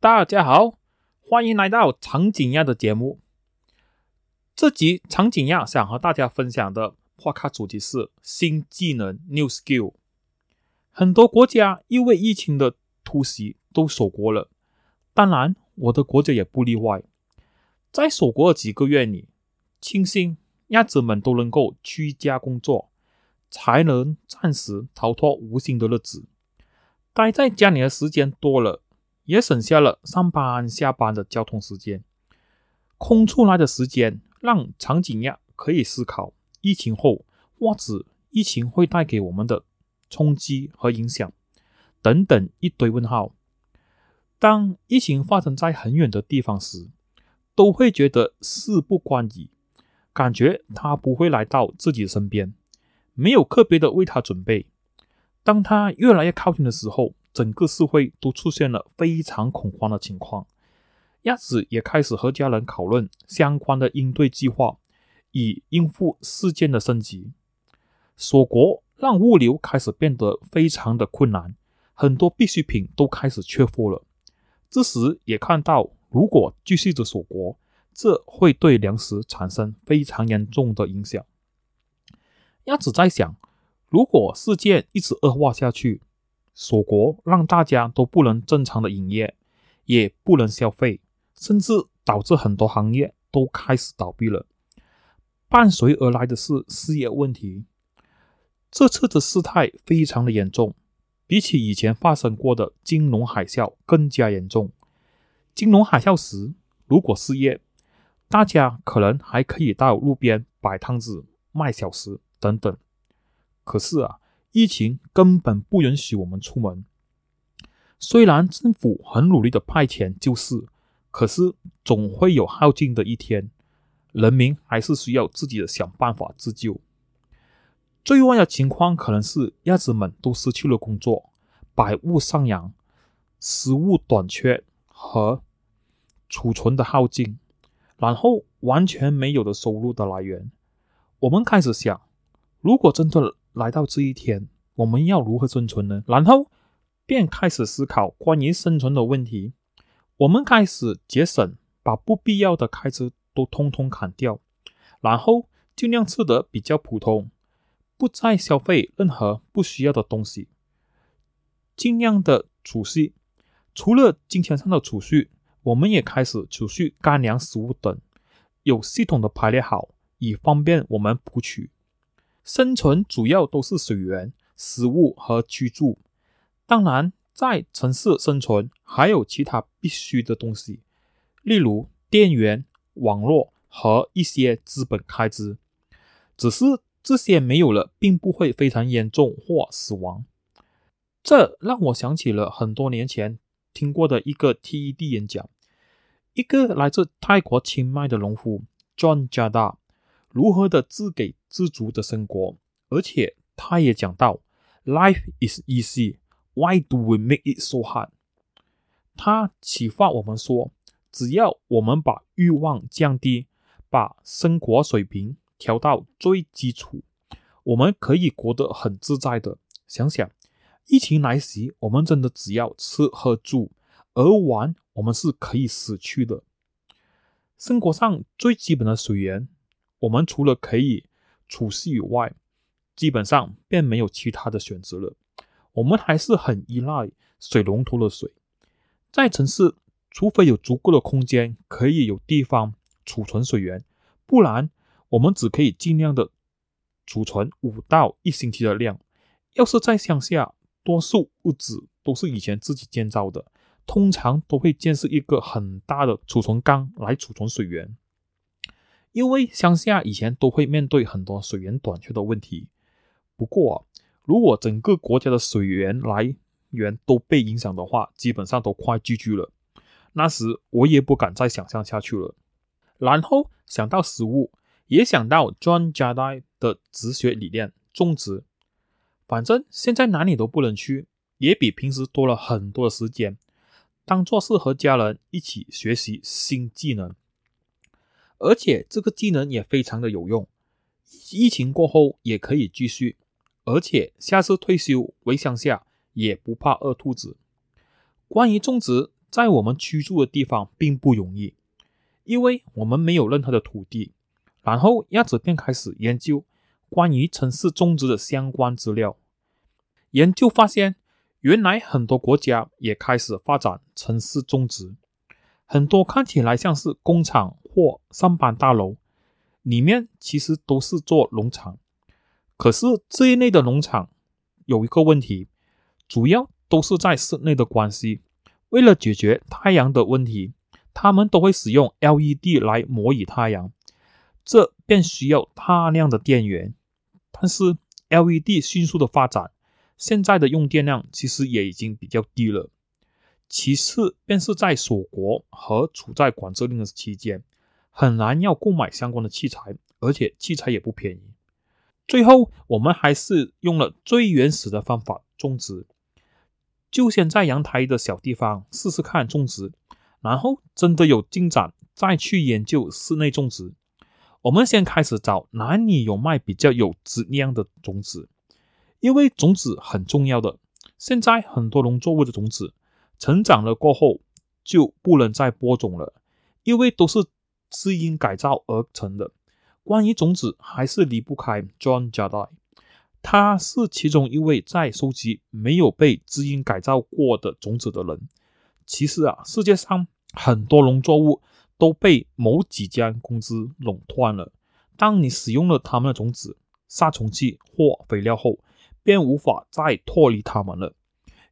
大家好，欢迎来到长颈鸭的节目。这集长颈鸭想和大家分享的话卡主题是新技能 （New Skill）。很多国家因为疫情的突袭都锁国了，当然我的国家也不例外。在锁国的几个月里，庆幸鸭子们都能够居家工作，才能暂时逃脱无形的日子。待在家里的时间多了。也省下了上班下班的交通时间，空出来的时间让长颈鸭可以思考疫情后或者疫情会带给我们的冲击和影响等等一堆问号。当疫情发生在很远的地方时，都会觉得事不关己，感觉它不会来到自己身边，没有特别的为它准备。当它越来越靠近的时候，整个社会都出现了非常恐慌的情况，鸭子也开始和家人讨论相关的应对计划，以应付事件的升级。锁国让物流开始变得非常的困难，很多必需品都开始缺货了。这时也看到，如果继续着锁国，这会对粮食产生非常严重的影响。鸭子在想，如果事件一直恶化下去。锁国让大家都不能正常的营业，也不能消费，甚至导致很多行业都开始倒闭了。伴随而来的是失业问题。这次的事态非常的严重，比起以前发生过的金融海啸更加严重。金融海啸时，如果失业，大家可能还可以到路边摆摊子卖小食等等。可是啊。疫情根本不允许我们出门。虽然政府很努力的派遣救市，可是总会有耗尽的一天，人民还是需要自己的想办法自救。最坏的情况可能是鸭子们都失去了工作，百物上扬，食物短缺和储存的耗尽，然后完全没有的收入的来源。我们开始想，如果真的……来到这一天，我们要如何生存呢？然后便开始思考关于生存的问题。我们开始节省，把不必要的开支都通通砍掉，然后尽量吃得比较普通，不再消费任何不需要的东西，尽量的储蓄。除了金钱上的储蓄，我们也开始储蓄干粮、食物等，有系统的排列好，以方便我们补取。生存主要都是水源、食物和居住。当然，在城市生存还有其他必须的东西，例如电源、网络和一些资本开支。只是这些没有了，并不会非常严重或死亡。这让我想起了很多年前听过的一个 TED 演讲，一个来自泰国清迈的农夫 John Jada。如何的自给自足的生活，而且他也讲到，Life is easy, why do we make it so hard？他启发我们说，只要我们把欲望降低，把生活水平调到最基础，我们可以活得很自在的。想想，疫情来袭，我们真的只要吃喝住，而玩我们是可以死去的。生活上最基本的水源。我们除了可以储蓄以外，基本上便没有其他的选择了。我们还是很依赖水龙头的水。在城市，除非有足够的空间可以有地方储存水源，不然我们只可以尽量的储存五到一星期的量。要是在乡下，多数屋子都是以前自己建造的，通常都会建设一个很大的储存缸来储存水源。因为乡下以前都会面对很多水源短缺的问题。不过，如果整个国家的水源来源都被影响的话，基本上都快 GG 了。那时我也不敢再想象下去了。然后想到食物，也想到 John Jada 的哲学理念——种植。反正现在哪里都不能去，也比平时多了很多的时间，当做是和家人一起学习新技能。而且这个技能也非常的有用，疫情过后也可以继续，而且下次退休回乡下也不怕饿肚子。关于种植，在我们居住的地方并不容易，因为我们没有任何的土地。然后鸭子便开始研究关于城市种植的相关资料。研究发现，原来很多国家也开始发展城市种植，很多看起来像是工厂或上班大楼，里面其实都是做农场。可是这一类的农场有一个问题，主要都是在室内的关系。为了解决太阳的问题，他们都会使用 LED 来模拟太阳，这便需要大量的电源。但是 LED 迅速的发展，现在的用电量其实也已经比较低了。其次，便是在锁国和处在管制令的期间，很难要购买相关的器材，而且器材也不便宜。最后，我们还是用了最原始的方法种植。就先在阳台的小地方试试看种植，然后真的有进展，再去研究室内种植。我们先开始找哪里有卖比较有质量的种子，因为种子很重要的。现在很多农作物的种子成长了过后就不能再播种了，因为都是基因改造而成的。关于种子，还是离不开 John Jardine。他是其中一位在收集没有被基因改造过的种子的人。其实啊，世界上很多农作物都被某几家公司垄断了。当你使用了他们的种子、杀虫剂或肥料后，便无法再脱离他们了，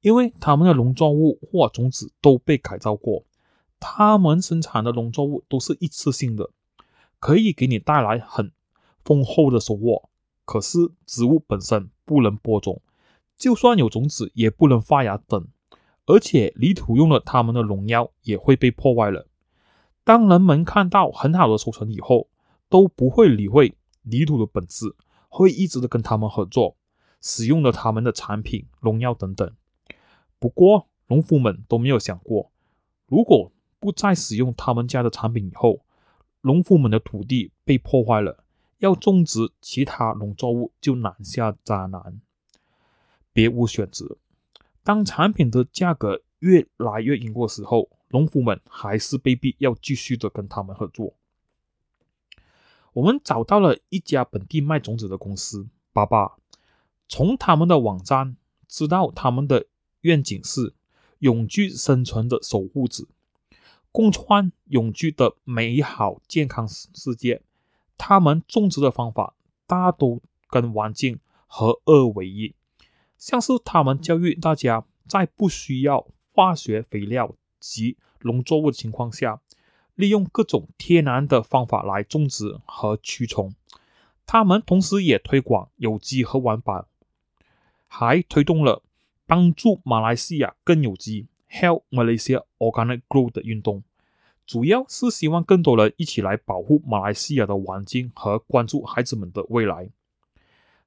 因为他们的农作物或种子都被改造过。他们生产的农作物都是一次性的，可以给你带来很丰厚的收获。可是植物本身不能播种，就算有种子也不能发芽等，而且泥土用了他们的农药也会被破坏了。当人们看到很好的收成以后，都不会理会泥土的本质，会一直的跟他们合作，使用了他们的产品、农药等等。不过农夫们都没有想过，如果不再使用他们家的产品以后，农夫们的土地被破坏了。要种植其他农作物就难下加难，别无选择。当产品的价格越来越高的时候，农夫们还是被逼要继续的跟他们合作。我们找到了一家本地卖种子的公司，爸爸从他们的网站知道他们的愿景是永居生存的守护者，共创永居的美好健康世世界。他们种植的方法大都跟环境合二为一，像是他们教育大家在不需要化学肥料及农作物的情况下，利用各种天然的方法来种植和驱虫。他们同时也推广有机和环保，还推动了帮助马来西亚更有机 （Help Malaysia Organic Grow） 的运动。主要是希望更多人一起来保护马来西亚的环境和关注孩子们的未来。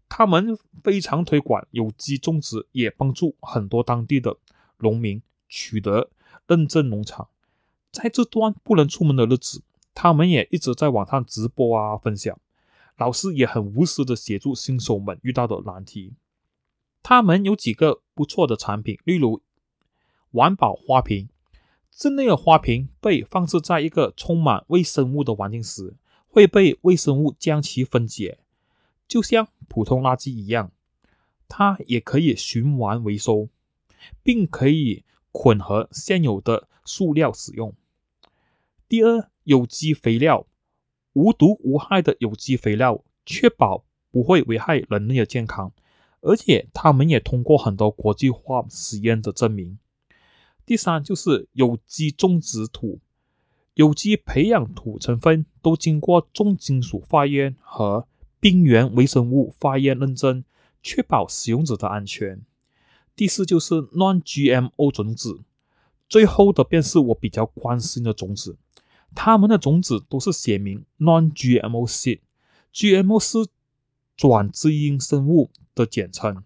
他们非常推广有机种植，也帮助很多当地的农民取得认证农场。在这段不能出门的日子，他们也一直在网上直播啊分享。老师也很无私的协助新手们遇到的难题。他们有几个不错的产品，例如环保花瓶。这类的花瓶被放置在一个充满微生物的环境时，会被微生物将其分解，就像普通垃圾一样。它也可以循环回收，并可以混合现有的塑料使用。第二，有机肥料，无毒无害的有机肥料，确保不会危害人类的健康，而且他们也通过很多国际化实验的证明。第三就是有机种植土，有机培养土成分都经过重金属化验和病原微生物化验认证，确保使用者的安全。第四就是 Non-GMO 种子，最后的便是我比较关心的种子，它们的种子都是写明 Non-GMO seed，GMO 是转基因生物的简称。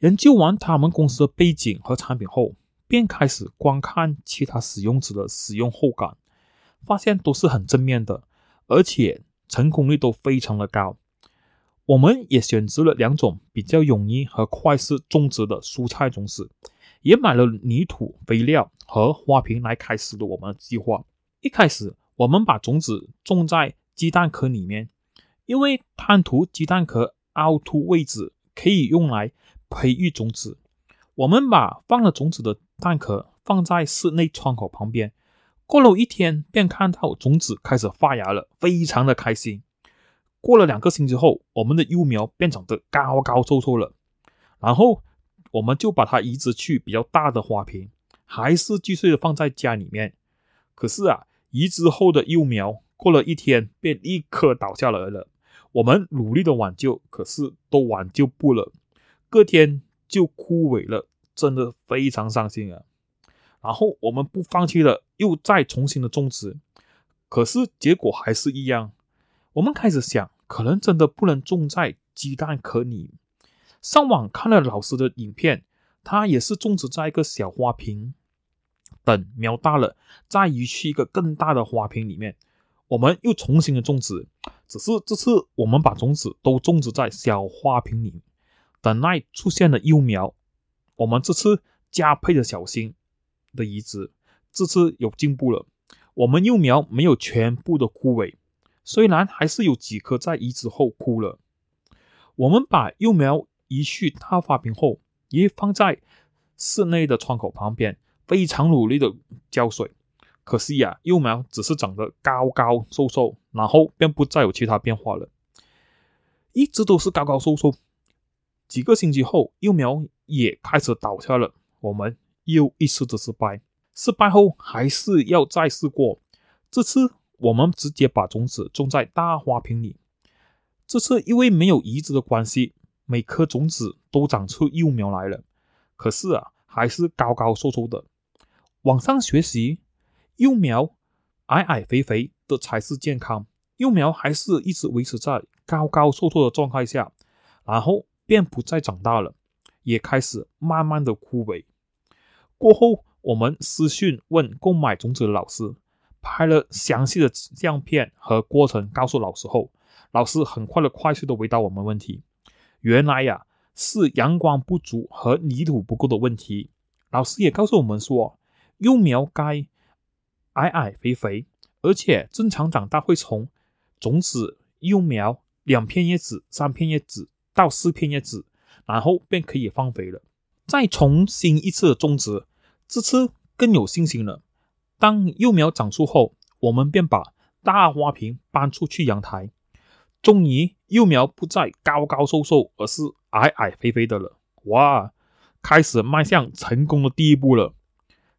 研究完他们公司的背景和产品后，便开始观看其他使用者的使用后感，发现都是很正面的，而且成功率都非常的高。我们也选择了两种比较容易和快速种植的蔬菜种子，也买了泥土、肥料和花瓶来开始了我们的计划。一开始，我们把种子种在鸡蛋壳里面，因为贪图鸡蛋壳凹凸位置可以用来培育种子。我们把放了种子的蛋壳放在室内窗口旁边。过了一天，便看到种子开始发芽了，非常的开心。过了两个星期后，我们的幼苗便长得高高瘦瘦了。然后，我们就把它移植去比较大的花瓶，还是继续的放在家里面。可是啊，移植后的幼苗过了一天便立刻倒下来了。我们努力的挽救，可是都挽救不了，隔天就枯萎了，真的非常伤心啊。然后我们不放弃了，又再重新的种植，可是结果还是一样。我们开始想，可能真的不能种在鸡蛋壳里。上网看了老师的影片，他也是种植在一个小花瓶，等苗大了再移去一个更大的花瓶里面。我们又重新的种植，只是这次我们把种子都种植在小花瓶里，等待出现了幼苗。我们这次加倍的小心的移植，这次有进步了。我们幼苗没有全部的枯萎。虽然还是有几颗在移植后枯了，我们把幼苗移去大花瓶后，也放在室内的窗口旁边，非常努力的浇水。可惜呀，幼苗只是长得高高瘦瘦，然后便不再有其他变化了，一直都是高高瘦瘦。几个星期后，幼苗也开始倒下了，我们又一次的失败。失败后还是要再试过，这次。我们直接把种子种在大花瓶里。这次因为没有移植的关系，每颗种子都长出幼苗来了。可是啊，还是高高瘦瘦的。网上学习，幼苗矮矮肥肥的才是健康。幼苗还是一直维持在高高瘦瘦的状态下，然后便不再长大了，也开始慢慢的枯萎。过后，我们私讯问购买种子的老师。拍了详细的相片和过程，告诉老师后，老师很快的、快速的回答我们问题。原来呀，是阳光不足和泥土不够的问题。老师也告诉我们说，幼苗该矮矮肥肥，而且正常长大会从种子、幼苗、两片叶子、三片叶子到四片叶子，然后便可以放肥了。再重新一次种植，这次更有信心了。当幼苗长出后，我们便把大花瓶搬出去阳台。终于，幼苗不再高高瘦瘦，而是矮矮肥肥的了。哇，开始迈向成功的第一步了。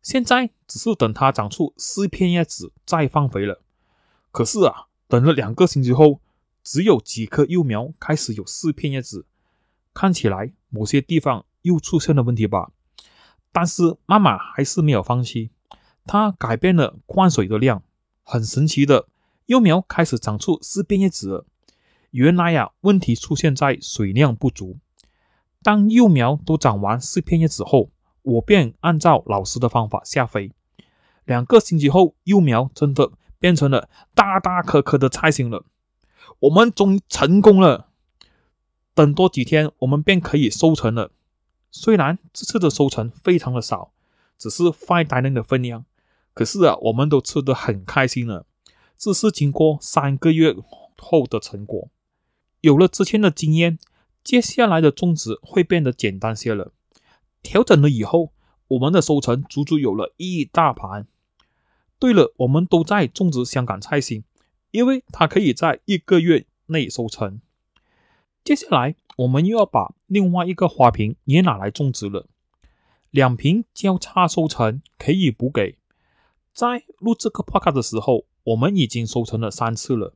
现在只是等它长出四片叶子再放肥了。可是啊，等了两个星期后，只有几棵幼苗开始有四片叶子，看起来某些地方又出现了问题吧？但是妈妈还是没有放弃。她改变了灌水的量，很神奇的，幼苗开始长出四片叶子了。原来呀，问题出现在水量不足。当幼苗都长完四片叶子后，我便按照老师的方法下肥。两个星期后，幼苗真的变成了大大颗颗的菜心了。我们终于成功了。等多几天，我们便可以收成了。虽然这次的收成非常的少，只是 five dining 的分量。可是啊，我们都吃得很开心了。这是经过三个月后的成果。有了之前的经验，接下来的种植会变得简单些了。调整了以后，我们的收成足足有了一大盘。对了，我们都在种植香港菜心，因为它可以在一个月内收成。接下来，我们又要把另外一个花瓶也拿来种植了。两瓶交叉收成可以补给。在录这个 podcast 的时候，我们已经收成了三次了，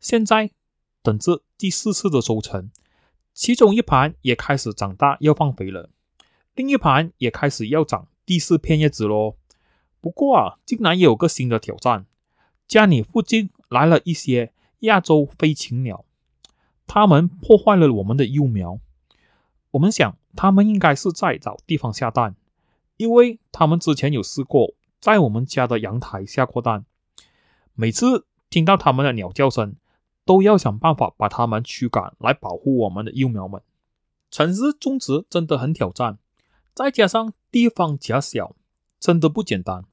现在等着第四次的收成。其中一盘也开始长大，要放肥了；另一盘也开始要长第四片叶子喽。不过啊，竟然也有个新的挑战，家里附近来了一些亚洲飞禽鸟，它们破坏了我们的幼苗。我们想，它们应该是在找地方下蛋，因为它们之前有试过。在我们家的阳台下过蛋，每次听到它们的鸟叫声，都要想办法把它们驱赶，来保护我们的幼苗们。城市种植真的很挑战，再加上地方狭小，真的不简单。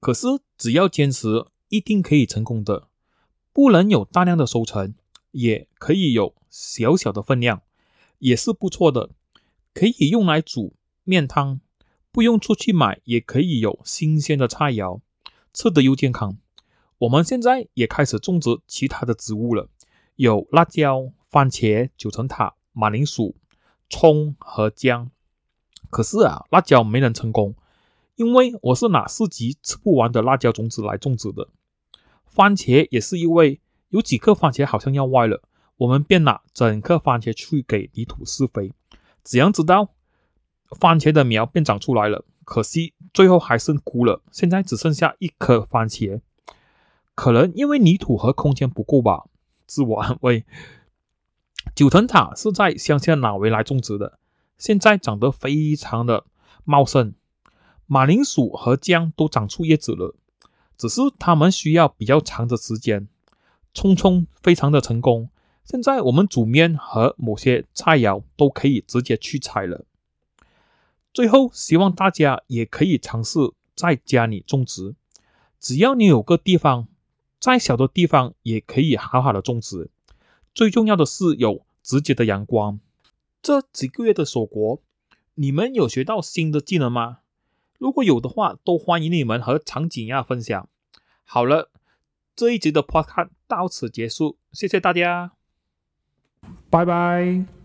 可是只要坚持，一定可以成功的。不能有大量的收成，也可以有小小的分量，也是不错的。可以用来煮面汤，不用出去买，也可以有新鲜的菜肴，吃的又健康。我们现在也开始种植其他的植物了，有辣椒、番茄、九层塔、马铃薯、葱和姜。可是啊，辣椒没能成功，因为我是拿四级吃不完的辣椒种子来种植的。番茄也是因为有几颗番茄好像要歪了，我们便拿整颗番茄去给泥土施肥，怎样知道番茄的苗便长出来了？可惜最后还是枯了，现在只剩下一颗番茄。可能因为泥土和空间不够吧，自我安慰。九层塔是在乡下拿回来种植的，现在长得非常的茂盛。马铃薯和姜都长出叶子了，只是他们需要比较长的时间。葱葱非常的成功，现在我们煮面和某些菜肴都可以直接去采了。最后，希望大家也可以尝试在家里种植，只要你有个地方。再小的地方也可以好好的种植，最重要的是有直接的阳光。这几个月的锁国，你们有学到新的技能吗？如果有的话，都欢迎你们和长颈亚分享。好了，这一集的 Podcast 到此结束，谢谢大家，拜拜。